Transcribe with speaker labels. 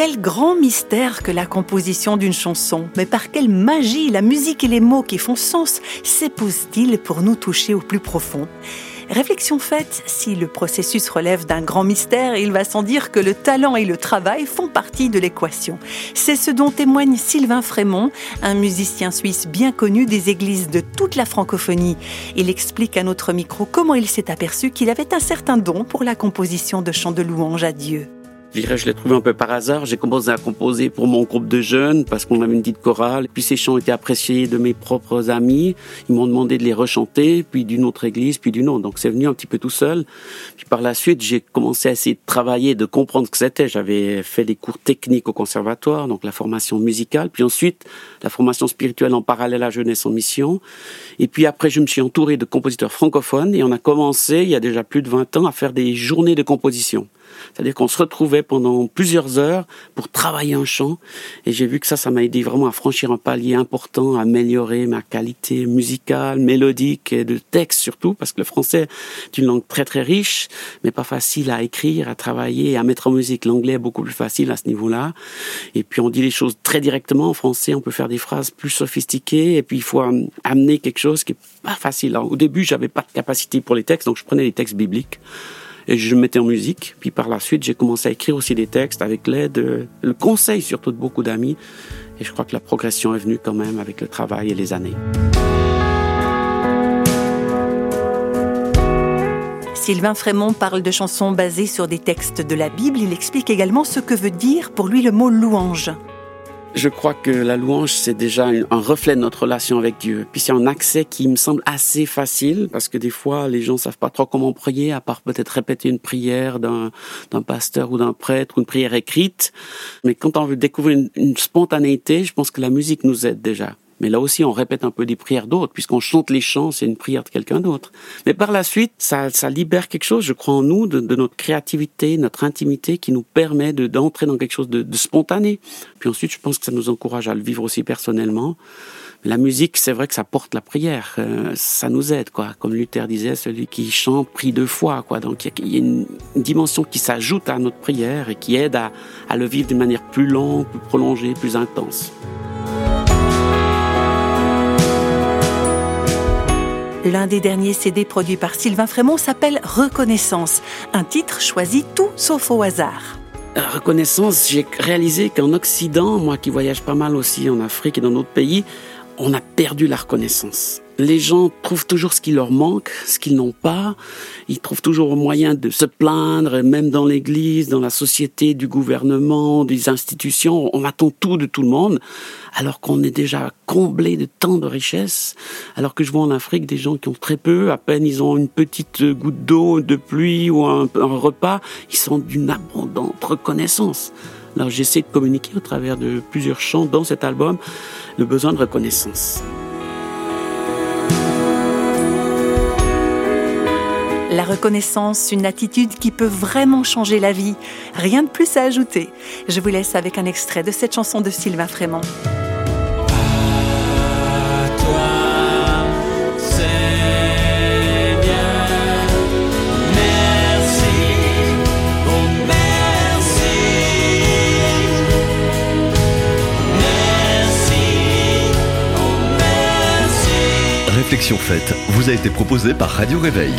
Speaker 1: Quel grand mystère que la composition d'une chanson. Mais par quelle magie la musique et les mots qui font sens s'épousent-ils pour nous toucher au plus profond? Réflexion faite, si le processus relève d'un grand mystère, il va sans dire que le talent et le travail font partie de l'équation. C'est ce dont témoigne Sylvain Frémont, un musicien suisse bien connu des églises de toute la francophonie. Il explique à notre micro comment il s'est aperçu qu'il avait un certain don pour la composition de chants de louange à Dieu.
Speaker 2: Je dirais, je l'ai trouvé un peu par hasard. J'ai commencé à composer pour mon groupe de jeunes parce qu'on avait une petite chorale. Puis ces chants étaient appréciés de mes propres amis. Ils m'ont demandé de les rechanter, puis d'une autre église, puis d'une autre. Donc c'est venu un petit peu tout seul. Puis par la suite, j'ai commencé à essayer de travailler, de comprendre ce que c'était. J'avais fait des cours techniques au conservatoire, donc la formation musicale. Puis ensuite, la formation spirituelle en parallèle à Jeunesse en Mission. Et puis après, je me suis entouré de compositeurs francophones et on a commencé, il y a déjà plus de 20 ans, à faire des journées de composition. C'est-à-dire qu'on se retrouvait pendant plusieurs heures pour travailler un chant. Et j'ai vu que ça, ça m'a aidé vraiment à franchir un palier important, à améliorer ma qualité musicale, mélodique et de texte surtout, parce que le français est une langue très très riche, mais pas facile à écrire, à travailler et à mettre en musique. L'anglais est beaucoup plus facile à ce niveau-là. Et puis on dit les choses très directement. En français, on peut faire des phrases plus sophistiquées. Et puis il faut amener quelque chose qui est pas facile. au début, j'avais pas de capacité pour les textes, donc je prenais les textes bibliques et je me mettais en musique. Puis par la suite, j'ai commencé à écrire aussi des textes avec l'aide, le conseil surtout de beaucoup d'amis. Et je crois que la progression est venue quand même avec le travail et les années.
Speaker 1: Sylvain Frémont parle de chansons basées sur des textes de la Bible. Il explique également ce que veut dire pour lui le mot louange.
Speaker 2: Je crois que la louange, c'est déjà un reflet de notre relation avec Dieu. Puis c'est un accès qui me semble assez facile, parce que des fois, les gens savent pas trop comment prier, à part peut-être répéter une prière d'un, pasteur ou d'un prêtre, ou une prière écrite. Mais quand on veut découvrir une spontanéité, je pense que la musique nous aide déjà. Mais là aussi, on répète un peu des prières d'autres, puisqu'on chante les chants, c'est une prière de quelqu'un d'autre. Mais par la suite, ça, ça libère quelque chose, je crois, en nous, de, notre créativité, notre intimité, qui nous permet de, d'entrer dans quelque chose de, de, spontané. Puis ensuite, je pense que ça nous encourage à le vivre aussi personnellement. La musique, c'est vrai que ça porte la prière, euh, ça nous aide, quoi. Comme Luther disait, celui qui chante prie deux fois, quoi. Donc il y, a une, dimension qui s'ajoute à notre prière et qui aide à, à le vivre d'une manière plus longue, plus prolongée, plus intense.
Speaker 1: L'un des derniers CD produits par Sylvain Frémont s'appelle Reconnaissance, un titre choisi tout sauf au hasard.
Speaker 2: Reconnaissance, j'ai réalisé qu'en Occident, moi qui voyage pas mal aussi en Afrique et dans d'autres pays, on a perdu la reconnaissance les gens trouvent toujours ce qui leur manque, ce qu'ils n'ont pas. Ils trouvent toujours moyen de se plaindre, même dans l'église, dans la société, du gouvernement, des institutions. On attend tout de tout le monde, alors qu'on est déjà comblé de tant de richesses. Alors que je vois en Afrique des gens qui ont très peu, à peine ils ont une petite goutte d'eau, de pluie ou un, un repas, ils sont d'une abondante reconnaissance. Alors j'essaie de communiquer au travers de plusieurs chants dans cet album le besoin de reconnaissance.
Speaker 1: La reconnaissance, une attitude qui peut vraiment changer la vie. Rien de plus à ajouter. Je vous laisse avec un extrait de cette chanson de Sylvain Frémont.
Speaker 3: Réflexion faite vous a été proposée par Radio Réveil.